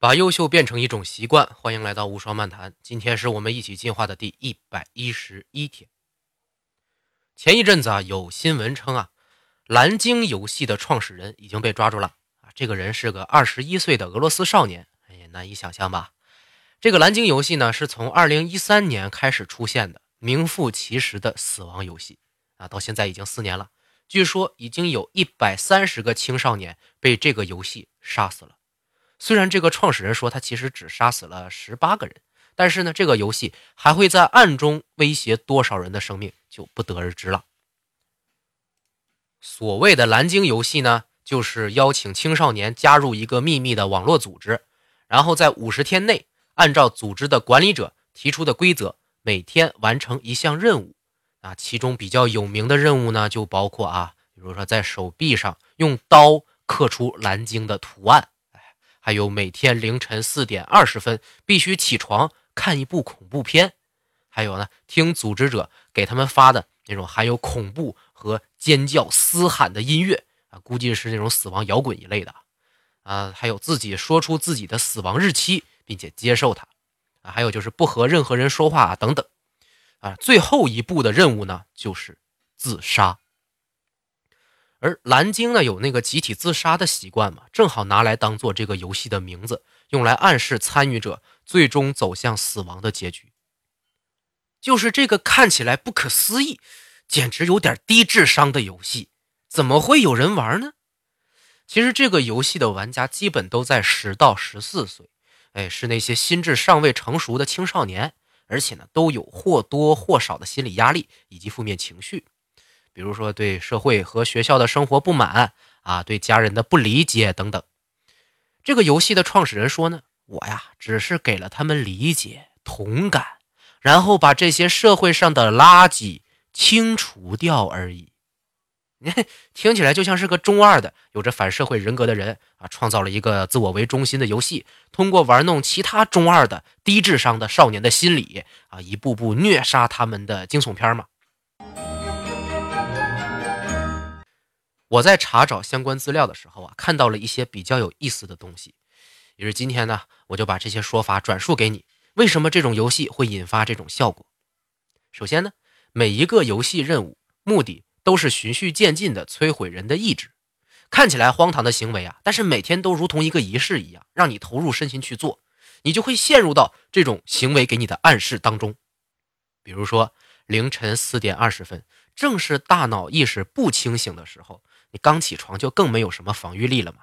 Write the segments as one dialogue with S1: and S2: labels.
S1: 把优秀变成一种习惯，欢迎来到无双漫谈。今天是我们一起进化的第一百一十一天。前一阵子啊，有新闻称啊，蓝鲸游戏的创始人已经被抓住了啊。这个人是个二十一岁的俄罗斯少年，哎呀，难以想象吧？这个蓝鲸游戏呢，是从二零一三年开始出现的，名副其实的死亡游戏啊，到现在已经四年了。据说已经有一百三十个青少年被这个游戏杀死了。虽然这个创始人说他其实只杀死了十八个人，但是呢，这个游戏还会在暗中威胁多少人的生命就不得而知了。所谓的蓝鲸游戏呢，就是邀请青少年加入一个秘密的网络组织，然后在五十天内，按照组织的管理者提出的规则，每天完成一项任务。啊，其中比较有名的任务呢，就包括啊，比如说在手臂上用刀刻出蓝鲸的图案。还有每天凌晨四点二十分必须起床看一部恐怖片，还有呢，听组织者给他们发的那种含有恐怖和尖叫嘶喊的音乐啊，估计是那种死亡摇滚一类的。啊，还有自己说出自己的死亡日期并且接受它。啊，还有就是不和任何人说话等等。啊，最后一步的任务呢就是自杀。而蓝鲸呢，有那个集体自杀的习惯嘛，正好拿来当做这个游戏的名字，用来暗示参与者最终走向死亡的结局。就是这个看起来不可思议，简直有点低智商的游戏，怎么会有人玩呢？其实这个游戏的玩家基本都在十到十四岁，哎，是那些心智尚未成熟的青少年，而且呢，都有或多或少的心理压力以及负面情绪。比如说对社会和学校的生活不满啊，对家人的不理解等等。这个游戏的创始人说呢，我呀只是给了他们理解、同感，然后把这些社会上的垃圾清除掉而已。你看，听起来就像是个中二的、有着反社会人格的人啊，创造了一个自我为中心的游戏，通过玩弄其他中二的、低智商的少年的心理啊，一步步虐杀他们的惊悚片嘛。我在查找相关资料的时候啊，看到了一些比较有意思的东西。于是今天呢，我就把这些说法转述给你。为什么这种游戏会引发这种效果？首先呢，每一个游戏任务目的都是循序渐进的摧毁人的意志。看起来荒唐的行为啊，但是每天都如同一个仪式一样，让你投入身心去做，你就会陷入到这种行为给你的暗示当中。比如说凌晨四点二十分，正是大脑意识不清醒的时候。你刚起床就更没有什么防御力了嘛？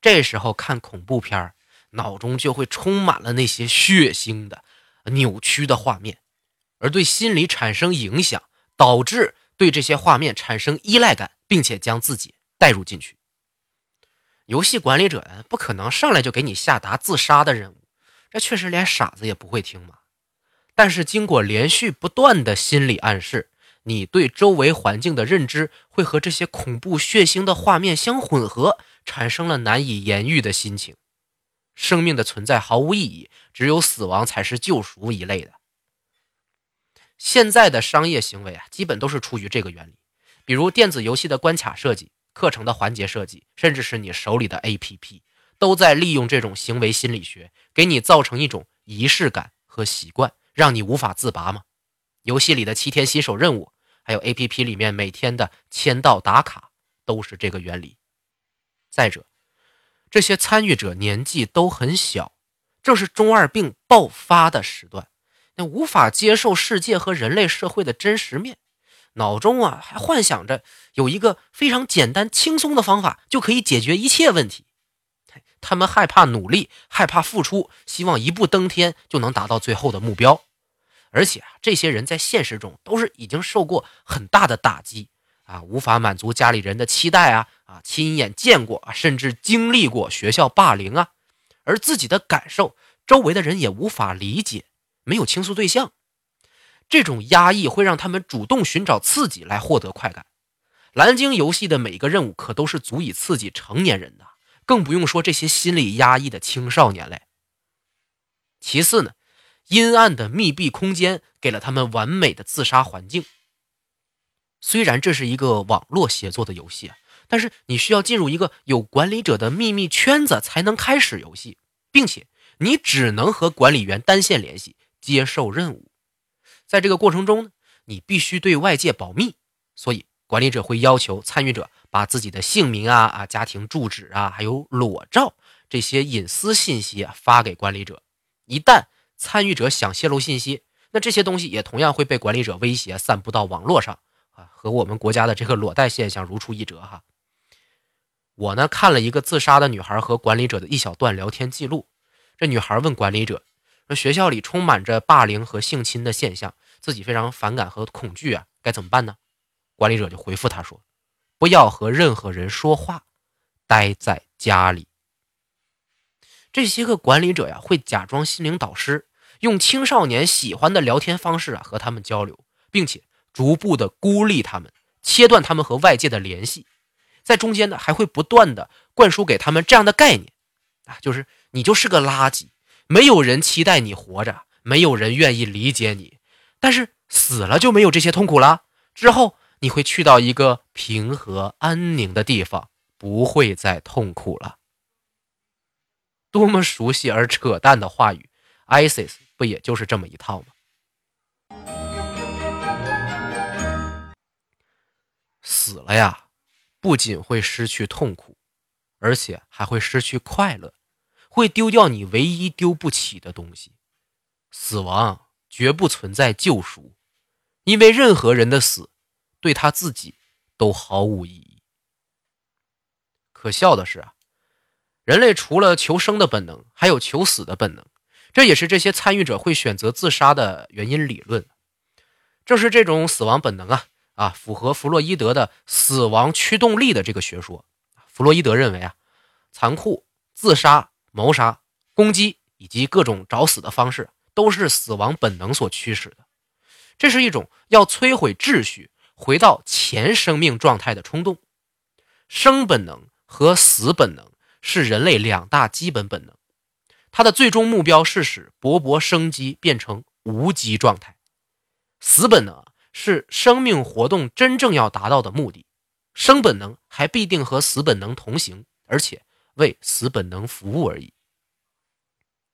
S1: 这时候看恐怖片脑中就会充满了那些血腥的、扭曲的画面，而对心理产生影响，导致对这些画面产生依赖感，并且将自己带入进去。游戏管理者不可能上来就给你下达自杀的任务，这确实连傻子也不会听嘛。但是经过连续不断的心理暗示。你对周围环境的认知会和这些恐怖血腥的画面相混合，产生了难以言喻的心情。生命的存在毫无意义，只有死亡才是救赎一类的。现在的商业行为啊，基本都是出于这个原理，比如电子游戏的关卡设计、课程的环节设计，甚至是你手里的 APP，都在利用这种行为心理学，给你造成一种仪式感和习惯，让你无法自拔吗？游戏里的七天新手任务。还有 A P P 里面每天的签到打卡都是这个原理。再者，这些参与者年纪都很小，正是中二病爆发的时段，那无法接受世界和人类社会的真实面，脑中啊还幻想着有一个非常简单轻松的方法就可以解决一切问题。他们害怕努力，害怕付出，希望一步登天就能达到最后的目标。而且啊，这些人在现实中都是已经受过很大的打击啊，无法满足家里人的期待啊啊，亲眼见过啊，甚至经历过学校霸凌啊，而自己的感受，周围的人也无法理解，没有倾诉对象，这种压抑会让他们主动寻找刺激来获得快感。蓝鲸游戏的每一个任务可都是足以刺激成年人的，更不用说这些心理压抑的青少年嘞。其次呢。阴暗的密闭空间给了他们完美的自杀环境。虽然这是一个网络协作的游戏，但是你需要进入一个有管理者的秘密圈子才能开始游戏，并且你只能和管理员单线联系，接受任务。在这个过程中呢，你必须对外界保密，所以管理者会要求参与者把自己的姓名啊、啊家庭住址啊，还有裸照这些隐私信息啊发给管理者。一旦参与者想泄露信息，那这些东西也同样会被管理者威胁散布到网络上啊，和我们国家的这个裸贷现象如出一辙哈。我呢看了一个自杀的女孩和管理者的一小段聊天记录，这女孩问管理者说：“学校里充满着霸凌和性侵的现象，自己非常反感和恐惧啊，该怎么办呢？”管理者就回复她说：“不要和任何人说话，待在家里。”这些个管理者呀，会假装心灵导师，用青少年喜欢的聊天方式啊和他们交流，并且逐步的孤立他们，切断他们和外界的联系。在中间呢，还会不断的灌输给他们这样的概念，啊，就是你就是个垃圾，没有人期待你活着，没有人愿意理解你，但是死了就没有这些痛苦了。之后你会去到一个平和安宁的地方，不会再痛苦了。多么熟悉而扯淡的话语，ISIS 不也就是这么一套吗？死了呀！不仅会失去痛苦，而且还会失去快乐，会丢掉你唯一丢不起的东西。死亡绝不存在救赎，因为任何人的死对他自己都毫无意义。可笑的是啊，人类除了求生的本能，还有求死的本能，这也是这些参与者会选择自杀的原因理论。正是这种死亡本能啊。啊，符合弗洛伊德的死亡驱动力的这个学说。弗洛伊德认为啊，残酷、自杀、谋杀、攻击以及各种找死的方式，都是死亡本能所驱使的。这是一种要摧毁秩序、回到前生命状态的冲动。生本能和死本能是人类两大基本本能，它的最终目标是使勃勃生机变成无机状态。死本能。是生命活动真正要达到的目的，生本能还必定和死本能同行，而且为死本能服务而已。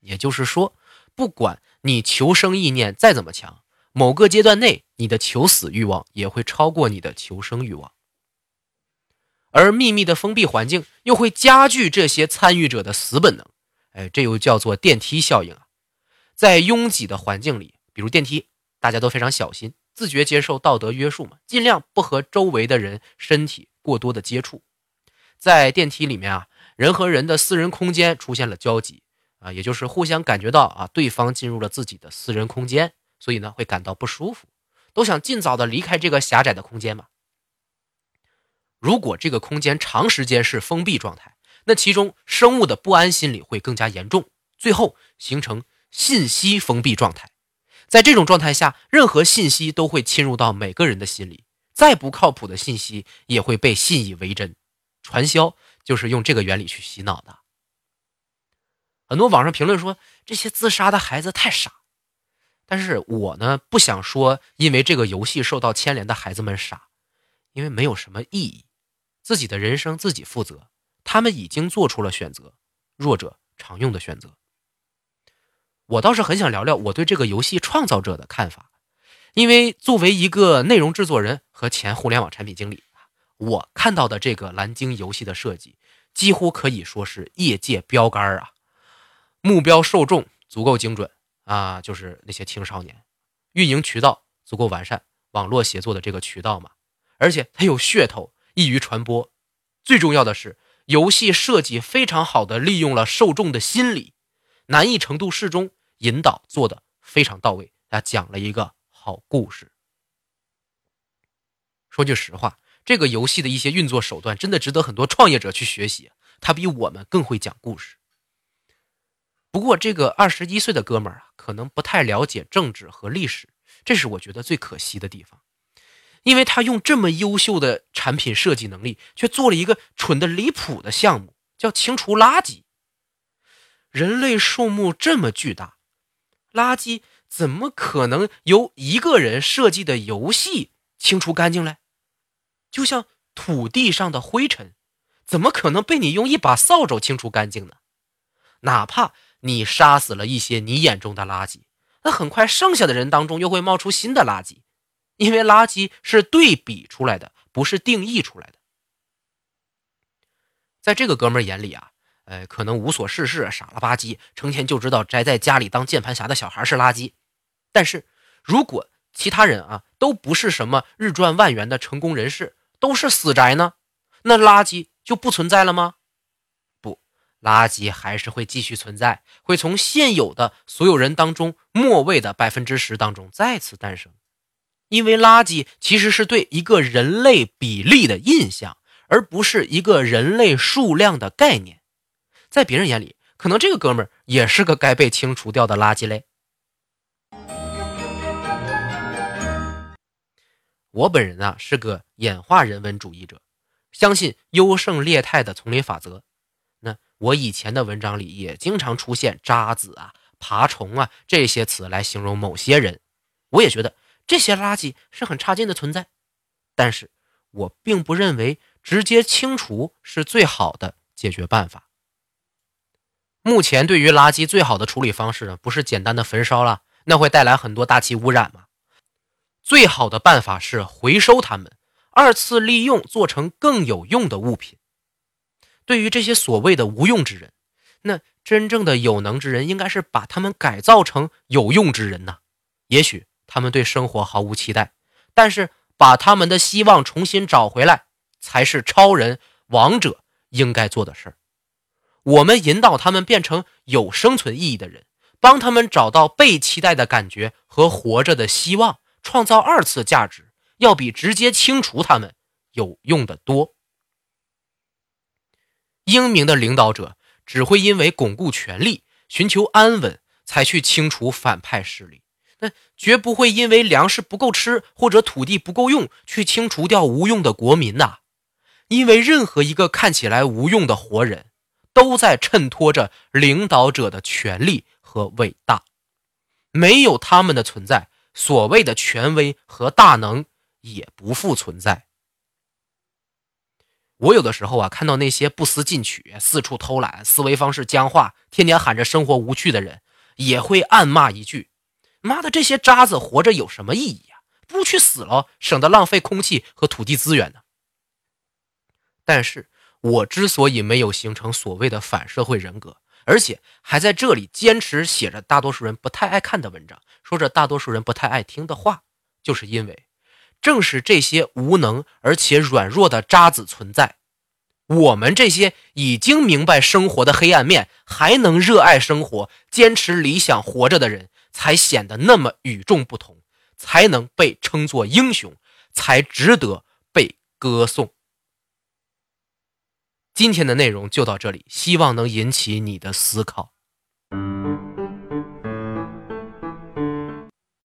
S1: 也就是说，不管你求生意念再怎么强，某个阶段内你的求死欲望也会超过你的求生欲望。而秘密的封闭环境又会加剧这些参与者的死本能，哎，这又叫做电梯效应啊。在拥挤的环境里，比如电梯，大家都非常小心。自觉接受道德约束嘛，尽量不和周围的人身体过多的接触。在电梯里面啊，人和人的私人空间出现了交集啊，也就是互相感觉到啊，对方进入了自己的私人空间，所以呢会感到不舒服，都想尽早的离开这个狭窄的空间嘛。如果这个空间长时间是封闭状态，那其中生物的不安心理会更加严重，最后形成信息封闭状态。在这种状态下，任何信息都会侵入到每个人的心里，再不靠谱的信息也会被信以为真。传销就是用这个原理去洗脑的。很多网上评论说这些自杀的孩子太傻，但是我呢不想说因为这个游戏受到牵连的孩子们傻，因为没有什么意义，自己的人生自己负责，他们已经做出了选择，弱者常用的选择。我倒是很想聊聊我对这个游戏创造者的看法，因为作为一个内容制作人和前互联网产品经理我看到的这个蓝鲸游戏的设计几乎可以说是业界标杆啊！目标受众足够精准啊，就是那些青少年；运营渠道足够完善，网络协作的这个渠道嘛，而且它有噱头，易于传播。最重要的是，游戏设计非常好的利用了受众的心理，难易程度适中。引导做的非常到位，他讲了一个好故事。说句实话，这个游戏的一些运作手段真的值得很多创业者去学习。他比我们更会讲故事。不过，这个二十一岁的哥们儿啊，可能不太了解政治和历史，这是我觉得最可惜的地方。因为他用这么优秀的产品设计能力，却做了一个蠢的离谱的项目，叫清除垃圾。人类数目这么巨大。垃圾怎么可能由一个人设计的游戏清除干净嘞？就像土地上的灰尘，怎么可能被你用一把扫帚清除干净呢？哪怕你杀死了一些你眼中的垃圾，那很快剩下的人当中又会冒出新的垃圾，因为垃圾是对比出来的，不是定义出来的。在这个哥们眼里啊，呃，可能无所事事、傻了吧唧，成天就知道宅在家里当键盘侠的小孩是垃圾。但是，如果其他人啊都不是什么日赚万元的成功人士，都是死宅呢，那垃圾就不存在了吗？不垃圾还是会继续存在，会从现有的所有人当中末位的百分之十当中再次诞生，因为垃圾其实是对一个人类比例的印象，而不是一个人类数量的概念。在别人眼里，可能这个哥们儿也是个该被清除掉的垃圾类。我本人啊是个演化人文主义者，相信优胜劣汰的丛林法则。那我以前的文章里也经常出现“渣子”啊、“爬虫”啊这些词来形容某些人，我也觉得这些垃圾是很差劲的存在，但是我并不认为直接清除是最好的解决办法。目前对于垃圾最好的处理方式呢，不是简单的焚烧了，那会带来很多大气污染嘛。最好的办法是回收它们，二次利用做成更有用的物品。对于这些所谓的无用之人，那真正的有能之人应该是把他们改造成有用之人呐。也许他们对生活毫无期待，但是把他们的希望重新找回来，才是超人王者应该做的事。我们引导他们变成有生存意义的人，帮他们找到被期待的感觉和活着的希望，创造二次价值，要比直接清除他们有用的多。英明的领导者只会因为巩固权力、寻求安稳，才去清除反派势力，那绝不会因为粮食不够吃或者土地不够用去清除掉无用的国民呐。因为任何一个看起来无用的活人，都在衬托着领导者的权力和伟大。没有他们的存在，所谓的权威和大能也不复存在。我有的时候啊，看到那些不思进取、四处偷懒、思维方式僵化、天天喊着生活无趣的人，也会暗骂一句：“妈的，这些渣子活着有什么意义呀？不去死了，省得浪费空气和土地资源呢。”但是，我之所以没有形成所谓的反社会人格，而且还在这里坚持写着大多数人不太爱看的文章，说着大多数人不太爱听的话，就是因为。正是这些无能而且软弱的渣子存在，我们这些已经明白生活的黑暗面，还能热爱生活、坚持理想活着的人，才显得那么与众不同，才能被称作英雄，才值得被歌颂。今天的内容就到这里，希望能引起你的思考。